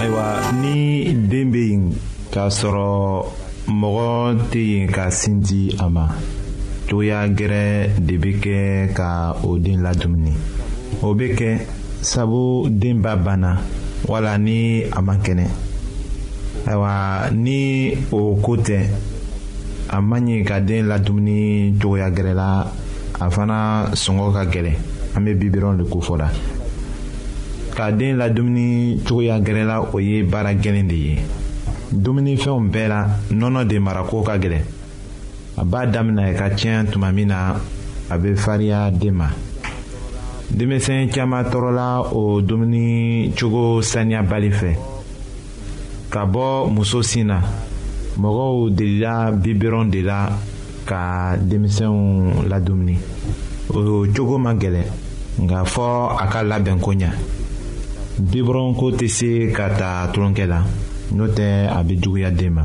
ayiwa ni den bɛ yen k'a sɔrɔ mɔgɔ tɛ yen ka sin di a ma cogoya gɛrɛ de bɛ kɛ ka o den ladumuni o bɛ kɛ sabu den ba banna wala ni a man kɛnɛ ayiwa ni o ko tɛ a man ɲi ka den ladumuni cogoya gɛrɛ la a fana sɔngɔ ka gɛlɛn an bɛ bi dɔrɔn de ko fɔ la ka den la dumuni cogoya gɛrɛ la o ye baara gɛlɛn de ye dumunifɛnw bɛɛ la nɔnɔ de marako ka gɛlɛn a b'a daminɛ ka tiɲɛ tuma min na a bɛ farinya den ma denmisɛn caman tɔɔrɔla o dumuni cogo saniyabali fɛ ka bɔ muso sin na mɔgɔw delila biberon de la ka denmisɛnw ladumuni o cogo ma gɛlɛn nka fɔ a ka labɛn ko ɲa biberon ko tɛ se ka ta tulonkɛ la n'o tɛ a bɛ juguya den ma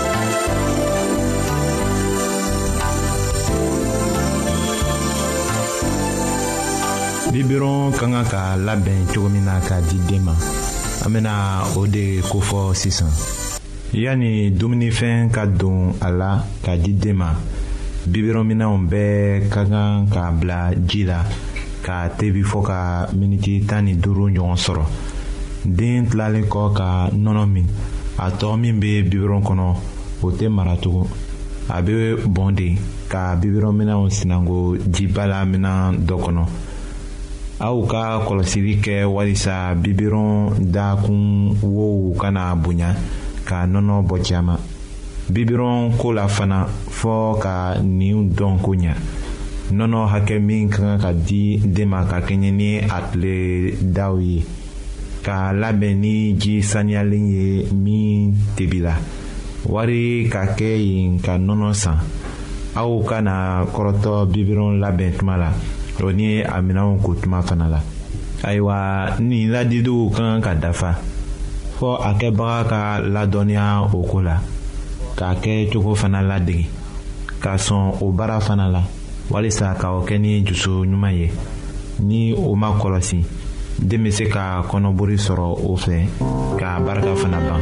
bibron ka kan ka labɛn cogo min na k'a di den ma an bɛna o de kofɔ sisan yanni dumunifɛn ka don a la k'a di den ma bibirɔnminɛnw bɛɛ ka kan k'a bila ji la k'a tebi fɔ ka miniti tan ni duuru ɲɔgɔn sɔrɔ den tilalen kɔ ka nɔnɔ min a tɔ min bɛ biberon kɔnɔ o tɛ mara tugun a bɛ bɔn de ka biberon minɛnw sinango jiba la minɛn dɔ kɔnɔ aw ka kɔlɔsili kɛ walisa biberon dakun wow kana bonya ka nɔnɔ bɔ caman bibirɔn ko la fana fɔɔ ka nin dɔn ko ɲɛ nɔnɔ hakɛ min ka kan ka di den ma ka kɛɲɛ ni a tile daw ye k'a labɛn ni ji saniyalen ye min tebila wari ka kɛ yen ka nɔnɔ san aw kana kɔrɔtɔ bibron labɛn tuma la o ni a minɛnw ko tuma fana la ayiwa nin ladidenw ka kan ka dafa fɔ a kɛbaga ka ladɔnniya o ko la k'a kɛ cogo fana ladege ka sɔn o baara fana la walisa ka o kɛ ni dusu ɲuman ye ni o ma kɔlɔsi den bɛ se ka kɔnɔboli sɔrɔ o fɛ k'a barika fana ban.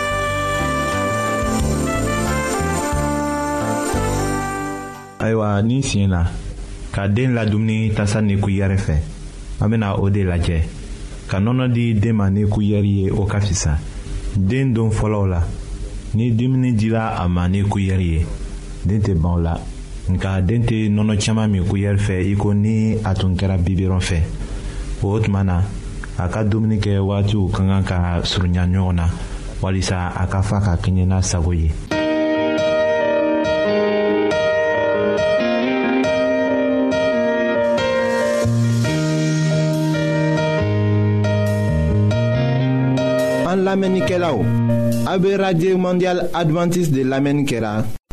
ayiwa ni siɲɛ na ka den ladumuni tasa ni kuyɛrɛ fɛ an bɛna o de lajɛ ka nɔnɔ di den ma ni kuyɛri ye o ka fisa den don fɔlɔw la ni dumuni dira a ma ni kuyɛri ye den tɛ ban o la nka den tɛ nɔnɔ caman min kuyɛri fɛ i ko ni a tun kɛra bibirɔn fɛ o tuma na a ka dumuni kɛ waatiw ka kan ka surunya ɲɔgɔn na walisa a ka fa ka kɛɲɛ n'a sago ye. an lamɛnnikɛlaw a bɛ radio mondial adventiste de lamɛnni kɛra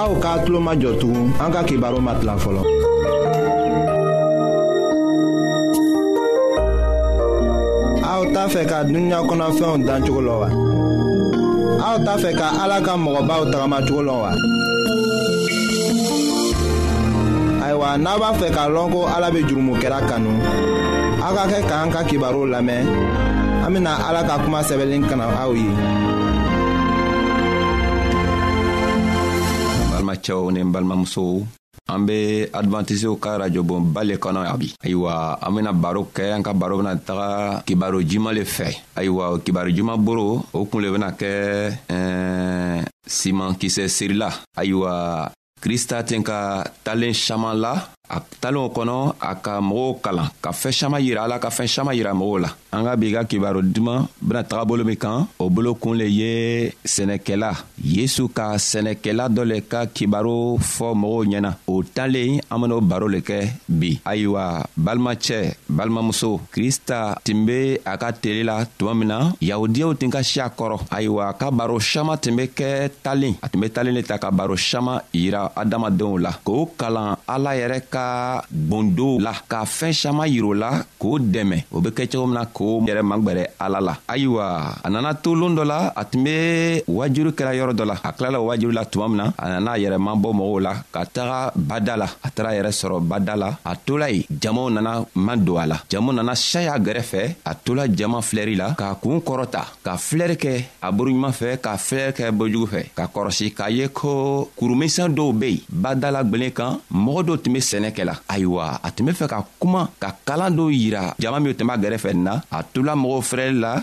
aw ka tulo majɔ tugun an ka kibaru ma tila fɔlɔ. aw t'a fɛ ka dunuya kɔnɔfɛnw dan cogo la wa. aw t'a fɛ ka ala ka mɔgɔbaw tagamacogo lɔ wa. ayiwa n'a b'a fɛ k'a lɔn ko ala bɛ jurumokɛla kanu aw ka kɛ k'an ka kibaruw lamɛn an bɛna ala ka kuma sɛbɛnlen kana aw ye. balimacɛw ni balimamusow an be advantisiw ka rajobonba le kɔnɔ yan bi ayiwa an bena baro kɛ an ka baro bena taga kibaro jima le fɛ ayiwa kibaro juma boro o kun le bena kɛ eh, siman kisɛ sirila ayiwa krista ten ka talen saman la a talen o kɔnɔ a ka mɔgɔw kalan ka fɛɛn saman yira ala ka fɛɛn saman yira mɔgɔw la an ka bi ka kibaro duman bena taga bolo min kan o bolo kun le ye sɛnɛkɛla yesu ka sɛnɛkɛla dɔ le ka kibaro fɔ mɔgɔw ɲɛna o talen an ben'o baro le kɛ bi ayiwa balimacɛ balimamuso krista tun be a ka tele la tuma min na yahudiyaw tun ka si a kɔrɔ ayiwa a ka baro saman tun be kɛ talen a tun be talen le ta ka baro saman yira adamadenw la k'o kalan ala yɛrɛ ka gbondow la ka fɛɛn saman yir'o la k'o dɛmɛ o be kɛ cogo min na k'o yɛrɛ magwɛrɛ ala la ayiwa a nana to loon dɔ la a tun be waajuru kɛra yɔrɔ dɔ la a tilala waajuru la tuma min na a nana a yɛrɛ mabɔ mɔgɔw la ka taga bada la a taara yɛrɛ sɔrɔ bada la a tola yen jamaw nana ma don a la jamu nana saya gɛrɛfɛ a tola jama filɛri la k'a kuun kɔrɔta ka filɛri kɛ a boroɲuman fɛ ka filɛri kɛ bojugu fɛ ka kɔrɔsi k'a ye ko kurumisan dɔw be yen badala gwelen kan mɔgɔ dɔw tun be sɛnɛ kɛ la ayiwa a tun be fɛ ka kuma ka kalan dɔw yira jama min tun b'a gɛrɛfɛ na a tola mɔgɔw fɛrɛli la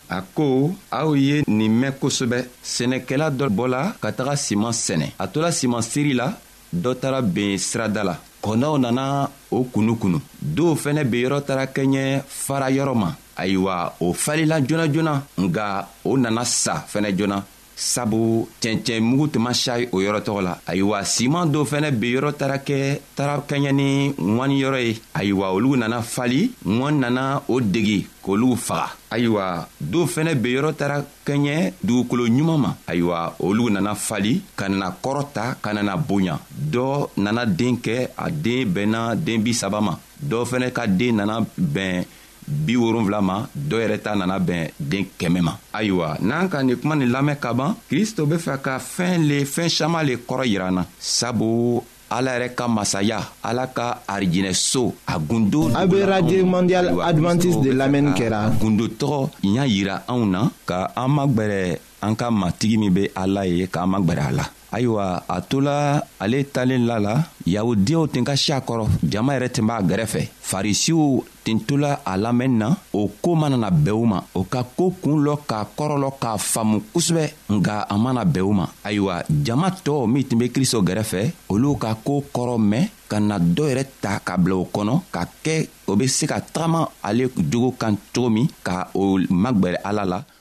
a ko aw ye nin mɛn kosɛbɛ sɛnɛkɛla dɔ bɔla ka taga siman sɛnɛ a tola siman seri la dɔ taara ben sirada la kɔnɔw nana o kunu kunu dɔw fɛnɛ be yɔrɔ taara kɛɲɛ fara yɔrɔ ma ayiwa o falila joona joona nga o nana sa fɛnɛ joona sabu cɛncɛn mugu tun ma sayi o yɔrɔ tɔgɔ la ayiwa siman dɔ fɛnɛ be yɔrɔ taara kɛ taara kaɲɛ ni ŋwani yɔrɔ ye ayiwa olu nana fali ŋwan nana o degi k'olu faga ayiwa do fɛnɛ be yɔrɔ taara kɛɲɛ dugukolo ɲuman ma ayiwa olu nana fali ka nana kɔrɔ ta ka nana bonya dɔ nana den kɛ a den bɛnna den bi saba ma dɔ fɛnɛ ka den nana bɛn bi wolonfila ma dɔ yɛrɛ ta nana bɛn den kɛmɛ ma ayiwa n'an ka nin kuma nin lamɛn ka ban kristo be fɛ ka fɛɛn le fɛɛn saman le kɔrɔ yira na sabu ala yɛrɛ ka masaya ala ka arijinɛso a gundo a be radio mondial advantiste de lamɛnni kɛra gundo tɔgɔ y'a yira anw na ka an magwɛrɛ an ka matigi min be ala ye k'an magwɛrɛ a la ayiwa a tola ale talen la la yahudiyaw tun ka si a kɔrɔ jama yɛrɛ tun b'a gɛrɛfɛ farisiw tun tola a lamɛnni na o ko mana na bɛn u ma o ka ko kun lɔ k'a kɔrɔlɔ k'a faamu kosɛbɛ nka a mana bɛn u ma ayiwa jama tɔɔw min tun be kristo gɛrɛfɛ olu ka koo kɔrɔ mɛn ka na dɔ yɛrɛ ta ka bila o kɔnɔ ka kɛ o be se ka tagama ale jogo kan cogo min ka o magwɛrɛ ala la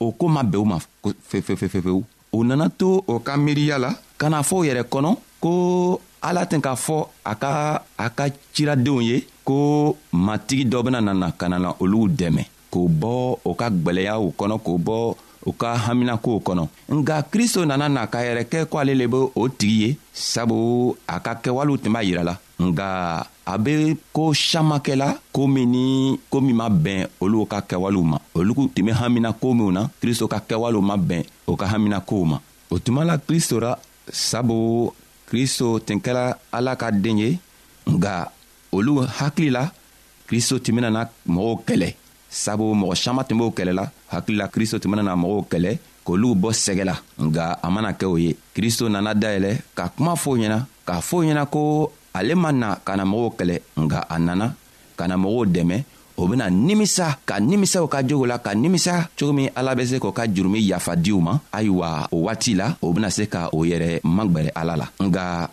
o ko ma bɛn u ma fefefefefewu o nana to o ka miiriya la ka na fɔ o yɛrɛ kɔnɔ ko ala tɛ k'a fɔ a ka a ka ciradenw ye ko matigi dɔ bena nana ka nana olugu dɛmɛ k'o bɔ o ka gwɛlɛyaw kɔnɔ k'o bɔ u ka haminakow kɔnɔ nka kristo nana na k'a yɛrɛ kɛ ko ale le be o tigi ye sabu a ka kɛwalew tun b'a yira la nka a bɛ ko caman kɛla ko min ni ko min ma bɛn olu ka kɛwalew ma olu tun bɛ hamina ko minw na kristo ka kɛwalew ma bɛn o ka hamina kow ma o tuma la kristo ra sabu kristo tun kɛra ala ka den ye nka olu hakili la kristo tun bɛna mɔgɔw kɛlɛ sabu mɔgɔ siaman tun b'o kɛlɛ la hakilila kristo tun bena na mɔgɔw kɛlɛ k'olu bɔ sɛgɛ la nga a mana kɛ o ye kristo nana dayɛlɛ ka kuma fɔo ɲɛna k'a fɔo ɲɛna ko ale ma na ka na mɔgɔw kɛlɛ nga a nana ka na mɔgɔw dɛmɛ o bena nimisa ka nimisaw ka jogo la ka nimisa cogo min ala be se k'o ka jurumi yafa diw ma ayiwa o waati la o bena se ka o yɛrɛ magwɛrɛ ala la nga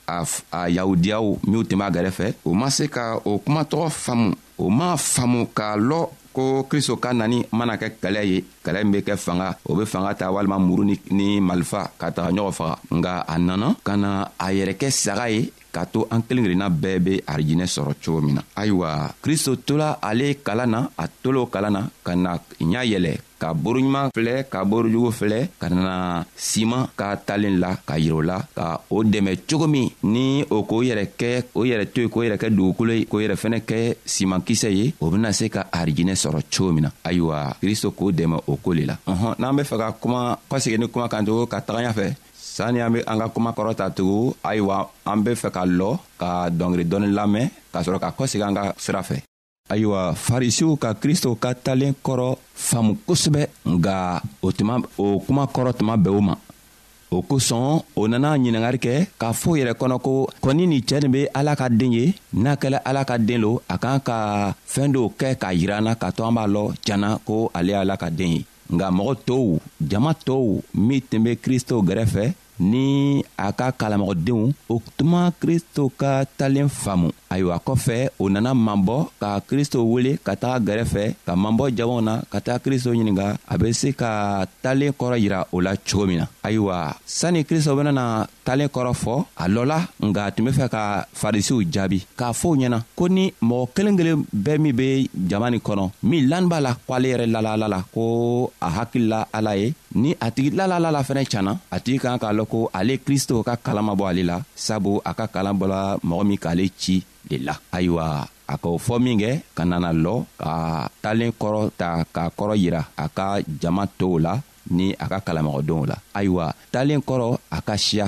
a yahudiyaw minw tun b'a gɛrɛfɛ u ma se ka o kuma tɔgɔ faamu o m'a faamu k'a lɔ ko kristo ka nani mana kɛ kɛlɛ ye kɛlɛ min be kɛ fanga o be fanga ta walima muru ni malifa ka taga ɲɔgɔn faga nga a nana ka na a yɛrɛ kɛ saga ye k'a to an kelen kelenna bɛɛ be arijinɛ sɔrɔ cogo min na ayiwa kristo tola ale kalan na a tolo kalan na ka na ɲa yɛlɛ ka boroɲuman filɛ ka borojugu filɛ ka na siman ka talen la ka yirɛ la ka o dɛmɛ cogo min ni o k'o yɛrɛ kɛ o yɛrɛ to ye k'o yɛrɛ kɛ dugukolo ye k'o yɛrɛ fɛnɛ kɛ siman kisɛ ye o bena se ka arijinɛ sɔrɔ cogo min na ayiwa kristo k'o dɛmɛ o ko le la ɔhɔn n'an be fɛ ka kuma kɔsegi ni kuma kan tugu ka tagaɲa fɛ sani an be an ka kuma kɔrɔ ta tugu ayiwa an be fɛ ka lɔ ka dɔngeri dɔɔni lamɛn k'a sɔrɔ ka kɔsegi an ka sira fɛ ayiwa farisiw ka kristo ka talen kɔrɔ faamu kosɛbɛ nka o tuma o kuma kɔrɔ tuma bɛɛ o ma o kosɔn o nana ɲiningari kɛ k'a fɔ yɛrɛ kɔnɔ ko kɔni nin cɛɛ nin be ala ka den ye n'a kɛla ala ka den lo a kan ka fɛɛn dɔw kɛ k'a yira na k'a to an b'a lɔ janna ko ale ala ka den ye nka mɔgɔ tow jama tow min tun be kristo gɛrɛfɛ ni a ka kalamɔgɔdenw o tuma kristo ka talen faamu ayiwa kɔfɛ o nana mabɔ ka kristo wele ka taga gɛrɛfɛ ka mabɔ jamaw na ka taga kristo ɲininga a be se ka talen kɔrɔ yira o la cogo min na ayiwa sanni kristo benana talen kɔrɔ fɔ a lɔla nga a tun be fɛ ka farisiw jaabi k'a fɔ u ɲɛna ko ni mɔgɔ kelen kelen bɛɛ min be jama nin kɔnɔ min lani b'a la ko ale yɛrɛ lala ala la ko a hakilila ala ye ni a tigi lalalala fɛnɛ canna a tigi kan k'a lɔn ko ale kristo ka kalan ma bɔ ale la sabu a ka kalan bɔla mɔgɔ min k'ale ci de la ayiwa a k'o fɔ minkɛ ka nana lɔ ka talen kɔrɔ ta k'a kɔrɔ yira a ka jama tow la ni a ka kalamɔgɔdenw la ayiwa talen kɔrɔ a ka siya